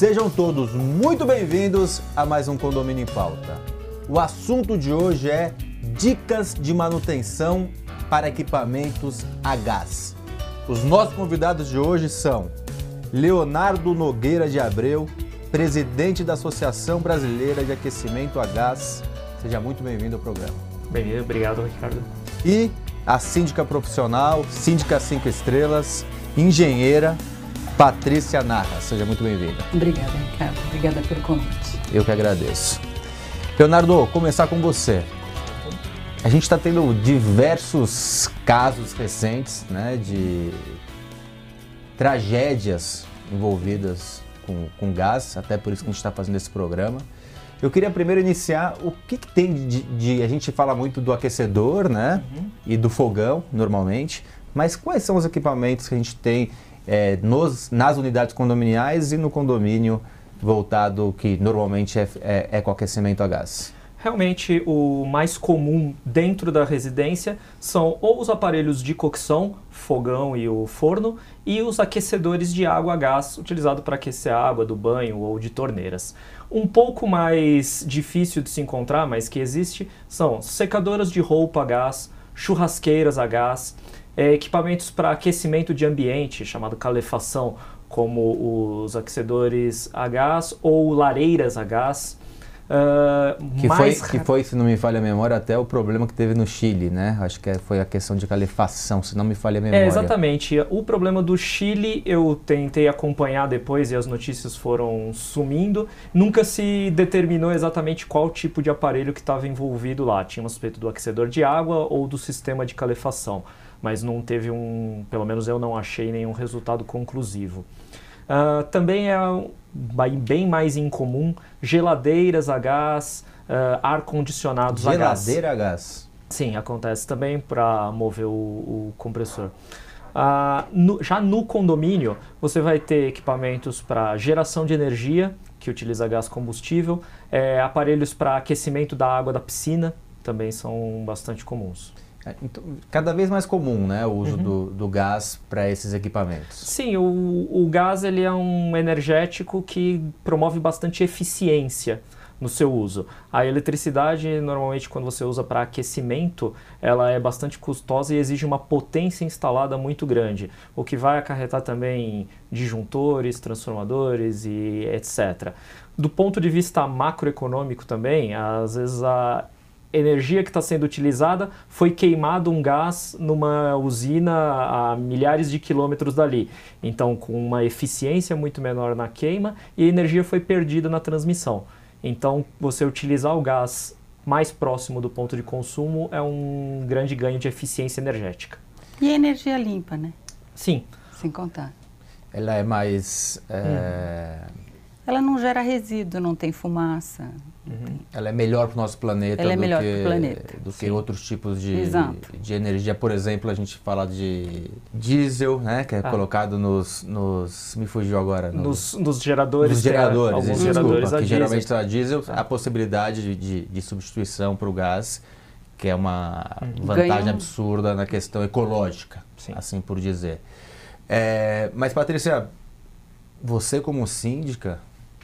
Sejam todos muito bem-vindos a mais um Condomínio em Pauta. O assunto de hoje é dicas de manutenção para equipamentos a gás. Os nossos convidados de hoje são Leonardo Nogueira de Abreu, presidente da Associação Brasileira de Aquecimento a Gás. Seja muito bem-vindo ao programa. Bem, obrigado, Ricardo. E a síndica profissional, síndica 5 estrelas, engenheira Patrícia Narra. Seja muito bem-vinda. Obrigada, Ricardo. Obrigada pelo convite. Eu que agradeço. Leonardo, começar com você. A gente está tendo diversos casos recentes né, de tragédias envolvidas com, com gás, até por isso que a gente está fazendo esse programa. Eu queria primeiro iniciar o que, que tem de, de, A gente fala muito do aquecedor, né? Uhum. E do fogão, normalmente. Mas quais são os equipamentos que a gente tem é, nos, nas unidades condominiais e no condomínio voltado que normalmente é, é, é com aquecimento a gás? Realmente, o mais comum dentro da residência são ou os aparelhos de cocção, fogão e o forno, e os aquecedores de água a gás, utilizado para aquecer a água do banho ou de torneiras. Um pouco mais difícil de se encontrar, mas que existe, são secadoras de roupa a gás, churrasqueiras a gás, é, equipamentos para aquecimento de ambiente, chamado calefação, como os aquecedores a gás ou lareiras a gás. Uh, que, foi, que foi, se não me falha a memória, até o problema que teve no Chile, né? Acho que foi a questão de calefação, se não me falha a memória. É, exatamente. O problema do Chile eu tentei acompanhar depois e as notícias foram sumindo. Nunca se determinou exatamente qual tipo de aparelho que estava envolvido lá. Tinha um suspeito do aquecedor de água ou do sistema de calefação mas não teve um, pelo menos eu não achei nenhum resultado conclusivo. Uh, também é bem mais incomum geladeiras a gás, uh, ar-condicionados a gás. Geladeira a gás? Sim, acontece também para mover o, o compressor. Uh, no, já no condomínio, você vai ter equipamentos para geração de energia, que utiliza gás combustível, é, aparelhos para aquecimento da água da piscina, também são bastante comuns. É, então, cada vez mais comum, né, o uso uhum. do, do, gás para esses equipamentos. Sim, o, o gás ele é um energético que promove bastante eficiência no seu uso. A eletricidade, normalmente, quando você usa para aquecimento, ela é bastante custosa e exige uma potência instalada muito grande, o que vai acarretar também disjuntores, transformadores e etc. Do ponto de vista macroeconômico também, às vezes a energia que está sendo utilizada foi queimado um gás numa usina a milhares de quilômetros dali. Então, com uma eficiência muito menor na queima e a energia foi perdida na transmissão. Então, você utilizar o gás mais próximo do ponto de consumo é um grande ganho de eficiência energética. E a energia limpa, né? Sim. Sem contar. Ela é mais. É... Ela não gera resíduo, não tem fumaça. Uhum. Ela é melhor para o nosso planeta, Ela é do, melhor que, planeta. do que outros tipos de, de energia. Por exemplo, a gente fala de diesel, né, que é ah. colocado nos, nos. Me fugiu agora. Nos, nos geradores. Nos geradores, alguns desculpa, geradores que geralmente está diesel, a possibilidade de, de, de substituição para o gás, que é uma uhum. vantagem Ganham. absurda na questão ecológica, Sim. assim por dizer. É, mas, Patrícia, você como síndica,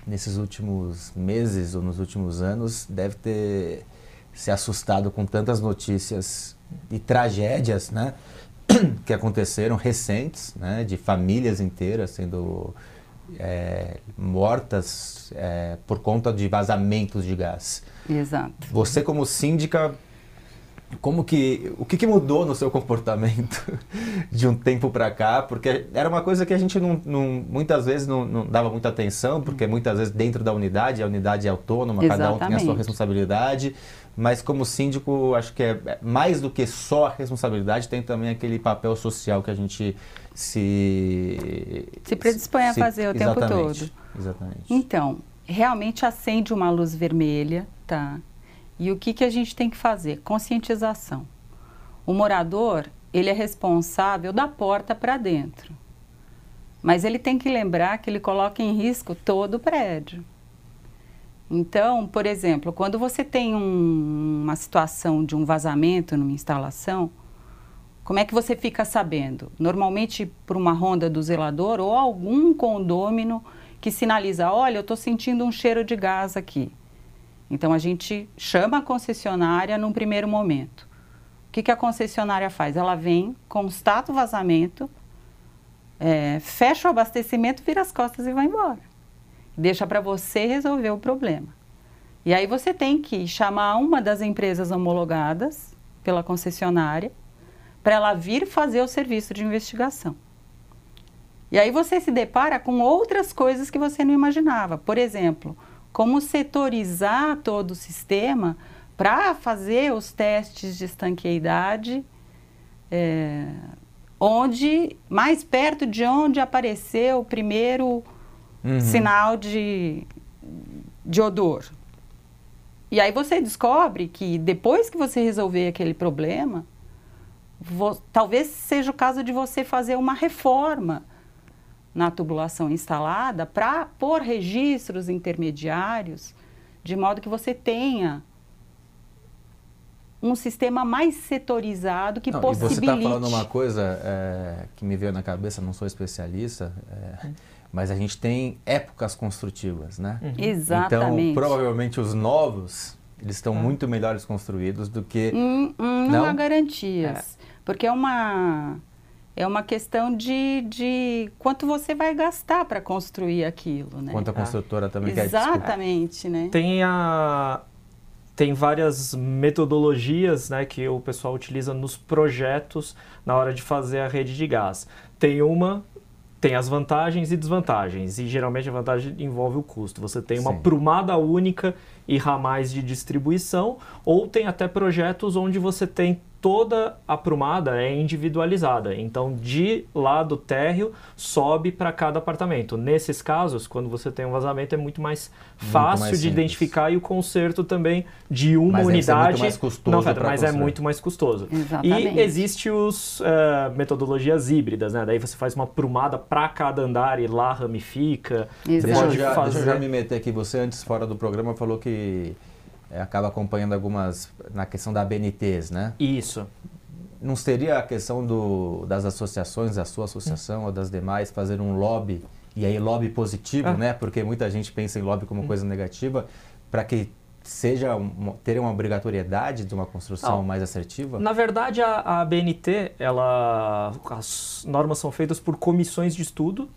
nesses últimos meses ou nos últimos anos deve ter se assustado com tantas notícias e tragédias, né, que aconteceram recentes, né, de famílias inteiras sendo é, mortas é, por conta de vazamentos de gás. Exato. Você como síndica como que o que, que, mudou no seu comportamento de um tempo para cá? Porque era uma coisa que a gente não, não muitas vezes não, não, dava muita atenção porque muitas vezes dentro da unidade a unidade é autônoma Exatamente. cada um tem a sua responsabilidade. Mas como síndico acho que é, é mais do que só a responsabilidade tem também aquele papel social que a gente se se predispõe se, a fazer o tempo todo. exatamente. Então realmente acende uma luz vermelha tá e o que, que a gente tem que fazer? Conscientização. O morador, ele é responsável da porta para dentro. Mas ele tem que lembrar que ele coloca em risco todo o prédio. Então, por exemplo, quando você tem um, uma situação de um vazamento numa instalação, como é que você fica sabendo? Normalmente por uma ronda do zelador ou algum condômino que sinaliza: olha, eu estou sentindo um cheiro de gás aqui. Então a gente chama a concessionária num primeiro momento. O que, que a concessionária faz? Ela vem, constata o vazamento, é, fecha o abastecimento, vira as costas e vai embora. Deixa para você resolver o problema. E aí você tem que chamar uma das empresas homologadas pela concessionária para ela vir fazer o serviço de investigação. E aí você se depara com outras coisas que você não imaginava. Por exemplo, como setorizar todo o sistema para fazer os testes de estanqueidade, é, onde mais perto de onde apareceu o primeiro uhum. sinal de, de odor. E aí você descobre que depois que você resolver aquele problema, talvez seja o caso de você fazer uma reforma na tubulação instalada para pôr registros intermediários, de modo que você tenha um sistema mais setorizado que não, possibilite... E você está falando uma coisa é, que me veio na cabeça, não sou especialista, é, mas a gente tem épocas construtivas, né? Uhum. Exatamente. Então, provavelmente os novos, eles estão é. muito melhores construídos do que... Hum, hum, não? não há garantias, é. porque é uma... É uma questão de, de quanto você vai gastar para construir aquilo, né? Quanto a construtora também quer Exatamente, né? Tem a, tem várias metodologias né, que o pessoal utiliza nos projetos na hora de fazer a rede de gás. Tem uma tem as vantagens e desvantagens, e geralmente a vantagem envolve o custo. Você tem uma Sim. prumada única e ramais de distribuição, ou tem até projetos onde você tem toda a prumada é individualizada. Então, de lado térreo, sobe para cada apartamento. Nesses casos, quando você tem um vazamento, é muito mais fácil muito mais de identificar e o conserto também de uma mas unidade. muito mais custoso. Não, mas é muito mais custoso. Exatamente. E existe os uh, metodologias híbridas, né? Daí você faz uma prumada para cada andar e lá ramifica. Exato. Deixa, eu já, fazer... deixa eu já me meter aqui. Você antes, fora do programa, falou que é, acaba acompanhando algumas na questão da ABNTs, né? Isso. Não seria a questão do, das associações, da sua associação ou das demais, fazer um lobby, e aí lobby positivo, ah. né? Porque muita gente pensa em lobby como hum. coisa negativa, para que seja um, ter uma obrigatoriedade de uma construção ah. mais assertiva? Na verdade, a, a ABNT, ela, as normas são feitas por comissões de estudo,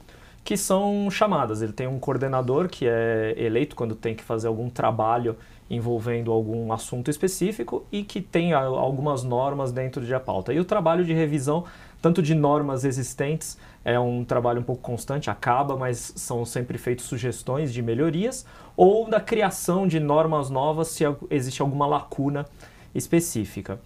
que são chamadas. Ele tem um coordenador que é eleito quando tem que fazer algum trabalho envolvendo algum assunto específico e que tem algumas normas dentro de a pauta. E o trabalho de revisão, tanto de normas existentes, é um trabalho um pouco constante, acaba, mas são sempre feitas sugestões de melhorias, ou da criação de normas novas se existe alguma lacuna específica.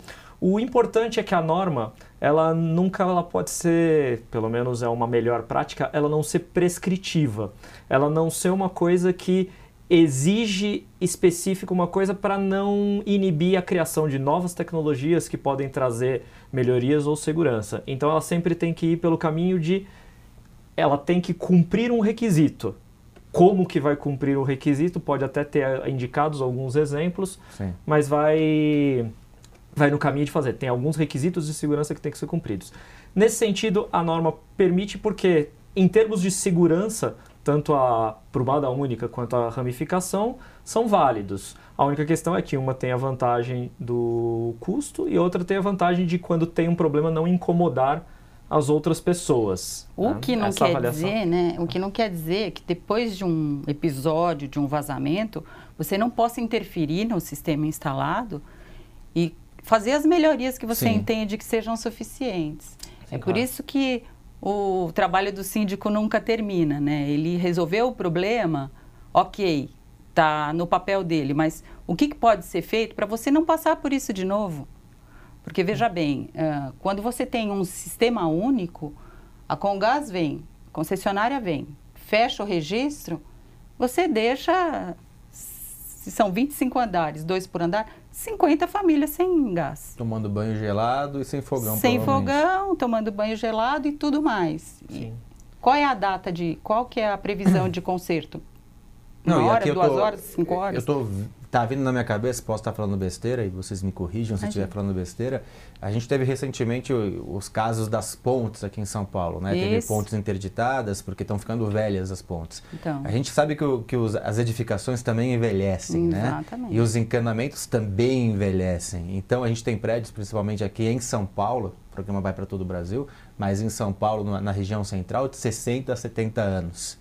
O importante é que a norma, ela nunca ela pode ser, pelo menos é uma melhor prática, ela não ser prescritiva. Ela não ser uma coisa que exige específico uma coisa para não inibir a criação de novas tecnologias que podem trazer melhorias ou segurança. Então ela sempre tem que ir pelo caminho de ela tem que cumprir um requisito. Como que vai cumprir o requisito? Pode até ter indicados alguns exemplos, Sim. mas vai vai no caminho de fazer. Tem alguns requisitos de segurança que têm que ser cumpridos. Nesse sentido, a norma permite porque em termos de segurança, tanto a prumada única quanto a ramificação são válidos. A única questão é que uma tem a vantagem do custo e outra tem a vantagem de quando tem um problema não incomodar as outras pessoas. O né? que não Essa quer avaliação. dizer, né? O que não quer dizer que depois de um episódio, de um vazamento, você não possa interferir no sistema instalado e fazer as melhorias que você Sim. entende que sejam suficientes. Sim, é claro. por isso que o trabalho do síndico nunca termina, né? Ele resolveu o problema, ok, tá no papel dele, mas o que, que pode ser feito para você não passar por isso de novo? Porque veja bem, uh, quando você tem um sistema único, a Congás vem, a concessionária vem, fecha o registro, você deixa, se são 25 andares, dois por andar, 50 famílias sem gás. Tomando banho gelado e sem fogão. Sem fogão, tomando banho gelado e tudo mais. E qual é a data de, qual que é a previsão de conserto? Uma Não, hora, duas tô, horas, cinco horas? Eu estou tá vindo na minha cabeça, posso estar falando besteira e vocês me corrijam se estiver falando besteira. A gente teve recentemente os casos das pontes aqui em São Paulo, né? Isso. Teve pontes interditadas porque estão ficando velhas as pontes. Então. A gente sabe que, que os, as edificações também envelhecem, né? Exatamente. né? E os encanamentos também envelhecem. Então a gente tem prédios, principalmente aqui em São Paulo, o programa vai para todo o Brasil, mas em São Paulo, na, na região central, de 60 a 70 anos.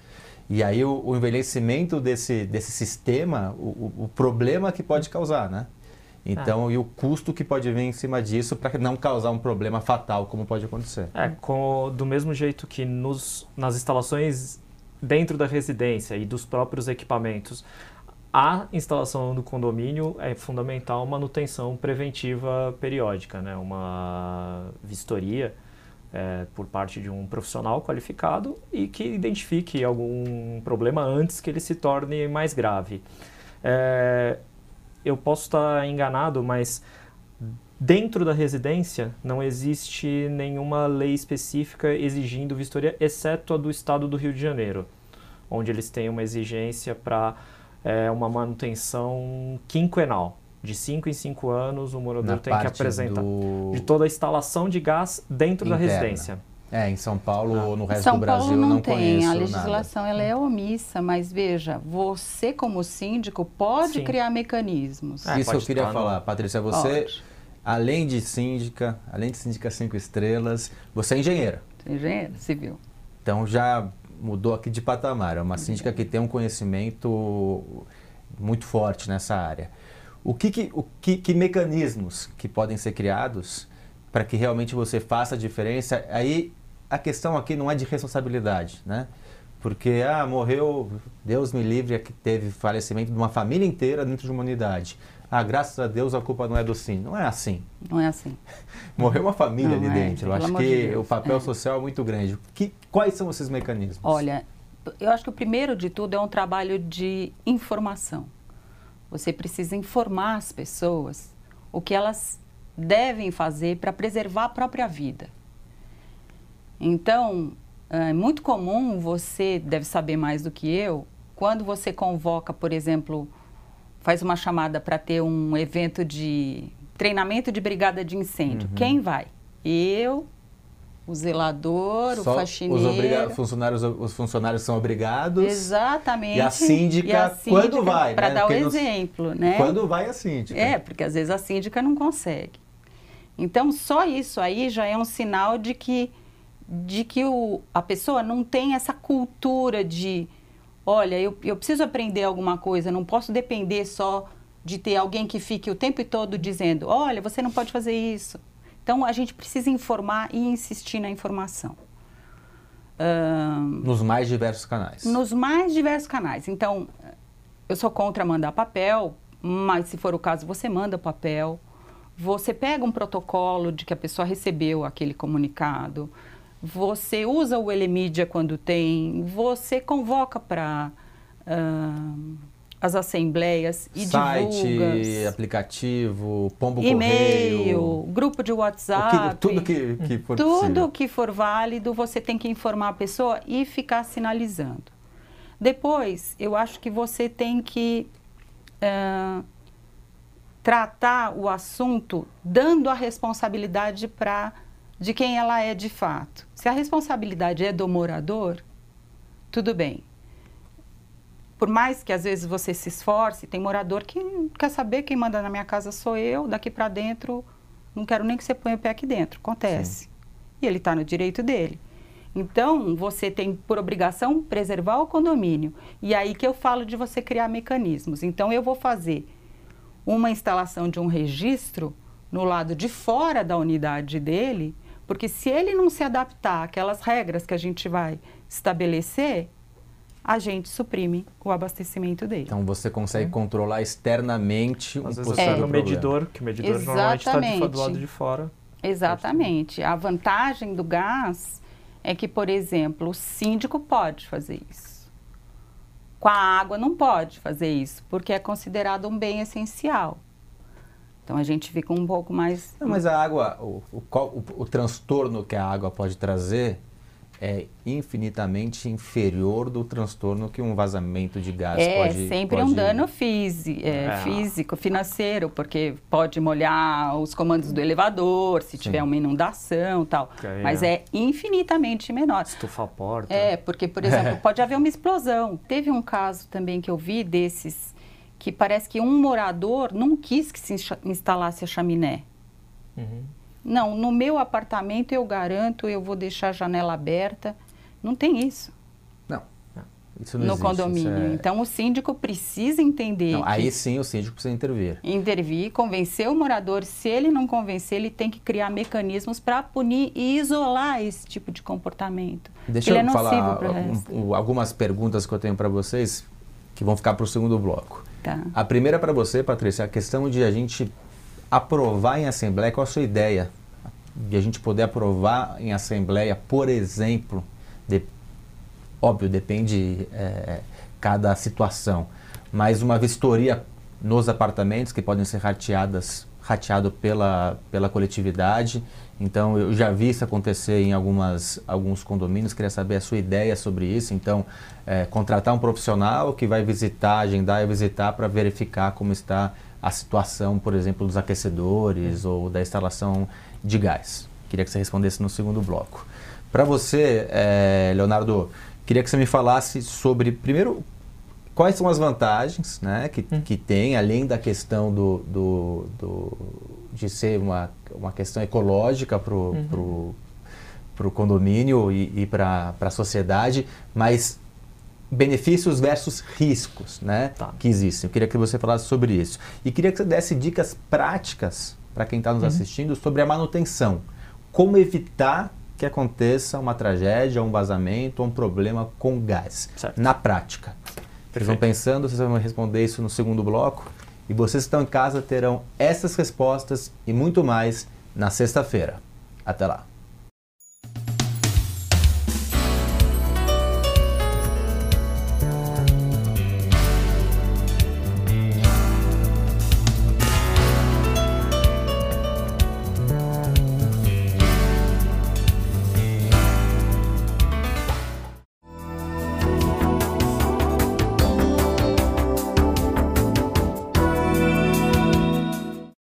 E aí o, o envelhecimento desse, desse sistema, o, o, problema que pode causar, né? Então, ah. e o custo que pode vir em cima disso para não causar um problema fatal, como pode acontecer. É, com, do mesmo jeito que nos, nas instalações dentro da residência e dos próprios equipamentos, a instalação do condomínio é fundamental manutenção preventiva periódica, né? uma vistoria é, por parte de um profissional qualificado e que identifique algum problema antes que ele se torne mais grave. É, eu posso estar enganado, mas dentro da residência não existe nenhuma lei específica exigindo vistoria, exceto a do estado do Rio de Janeiro, onde eles têm uma exigência para é, uma manutenção quinquenal de 5 em 5 anos, o morador Na tem que apresentar do... de toda a instalação de gás dentro Interna. da residência. É, em São Paulo ou no resto São do Brasil Paulo não, não tem. Conheço a legislação ela é omissa, mas veja, você como síndico pode Sim. criar mecanismos. É, Isso eu queria falar, no... Patrícia, você pode. além de síndica, além de síndica cinco estrelas, você é engenheira. Engenheira civil. Então já mudou aqui de patamar, é uma síndica que tem um conhecimento muito forte nessa área. O que, que, o que, que mecanismos que podem ser criados para que realmente você faça a diferença? Aí a questão aqui não é de responsabilidade, né? Porque, ah, morreu, Deus me livre, que teve falecimento de uma família inteira dentro de uma unidade. Ah, graças a Deus a culpa não é do SIM. Não é assim. Não é assim. Morreu uma família não, ali é, dentro. Eu acho que de o papel é. social é muito grande. Que, quais são esses mecanismos? Olha, eu acho que o primeiro de tudo é um trabalho de informação. Você precisa informar as pessoas o que elas devem fazer para preservar a própria vida. Então, é muito comum, você deve saber mais do que eu, quando você convoca, por exemplo, faz uma chamada para ter um evento de treinamento de brigada de incêndio. Uhum. Quem vai? Eu, o zelador, Só o faxineiro. Os, obriga... funcionários, os funcionários são obrigados. Exatamente. E a síndica, e a síndica quando vai? Para né? dar o exemplo, né? Quando vai a síndica. É, porque às vezes a síndica não consegue. Então, só isso aí já é um sinal de que, de que o, a pessoa não tem essa cultura de, olha, eu, eu preciso aprender alguma coisa, não posso depender só de ter alguém que fique o tempo todo dizendo, olha, você não pode fazer isso então, a gente precisa informar e insistir na informação. nos mais diversos canais. Nos mais diversos canais. Então, eu sou contra mandar papel, mas se for o caso, você manda papel. Você pega um protocolo de que a pessoa recebeu aquele comunicado. Você usa o Elemídia quando tem. Você convoca para. Uh, as assembleias e Site, divulgas. aplicativo, pombo e-mail, grupo de WhatsApp, que, tudo que, que for tudo possível. que for válido, você tem que informar a pessoa e ficar sinalizando. Depois, eu acho que você tem que uh, tratar o assunto dando a responsabilidade para de quem ela é de fato. Se a responsabilidade é do morador, tudo bem por mais que às vezes você se esforce, tem morador que quer saber quem manda na minha casa sou eu, daqui para dentro não quero nem que você ponha o pé aqui dentro. Acontece. Sim. E ele está no direito dele. Então, você tem por obrigação preservar o condomínio. E aí que eu falo de você criar mecanismos. Então, eu vou fazer uma instalação de um registro no lado de fora da unidade dele, porque se ele não se adaptar àquelas regras que a gente vai estabelecer, a gente suprime o abastecimento dele. Então você consegue é. controlar externamente Às um vezes é. no medidor, que o medidor Exatamente. normalmente está do lado de fora. Exatamente. A vantagem do gás é que, por exemplo, o síndico pode fazer isso. Com a água não pode fazer isso, porque é considerado um bem essencial. Então a gente fica um pouco mais. Não, mas a água, o, o, o, o transtorno que a água pode trazer é infinitamente inferior do transtorno que um vazamento de gás é pode... É sempre pode... um dano físico, é, é. físico, financeiro, porque pode molhar os comandos do elevador, se Sim. tiver uma inundação tal. É. Mas é infinitamente menor. Estufa a porta. É, porque, por exemplo, pode haver uma explosão. Teve um caso também que eu vi desses que parece que um morador não quis que se instalasse a chaminé. Uhum. Não, no meu apartamento eu garanto, eu vou deixar a janela aberta. Não tem isso. Não. Isso não no existe, condomínio. É... Então o síndico precisa entender. Não, aí sim o síndico precisa intervir. Intervir, convencer o morador. Se ele não convencer, ele tem que criar mecanismos para punir e isolar esse tipo de comportamento. Deixa ele eu é falar um, algumas perguntas que eu tenho para vocês que vão ficar para o segundo bloco. Tá. A primeira para você, Patrícia, a questão de a gente aprovar em assembleia, qual a sua ideia? De a gente poder aprovar em assembleia, por exemplo, de, óbvio, depende é, cada situação, mas uma vistoria nos apartamentos que podem ser rateadas rateado pela, pela coletividade. Então, eu já vi isso acontecer em algumas, alguns condomínios, queria saber a sua ideia sobre isso. Então, é, contratar um profissional que vai visitar, agendar e visitar para verificar como está a situação, por exemplo, dos aquecedores ou da instalação de gás. Queria que você respondesse no segundo bloco. Para você, é, Leonardo, queria que você me falasse sobre, primeiro, quais são as vantagens né, que, hum. que tem, além da questão do, do, do de ser uma, uma questão ecológica para o uhum. pro, condomínio e, e para a sociedade, mas benefícios versus riscos né, tá. que existem. Eu queria que você falasse sobre isso. E queria que você desse dicas práticas para quem está nos uhum. assistindo sobre a manutenção. Como evitar que aconteça uma tragédia, um vazamento, um problema com gás. Certo. Na prática. Vocês vão pensando, vocês vão responder isso no segundo bloco. E vocês que estão em casa terão essas respostas e muito mais na sexta-feira. Até lá.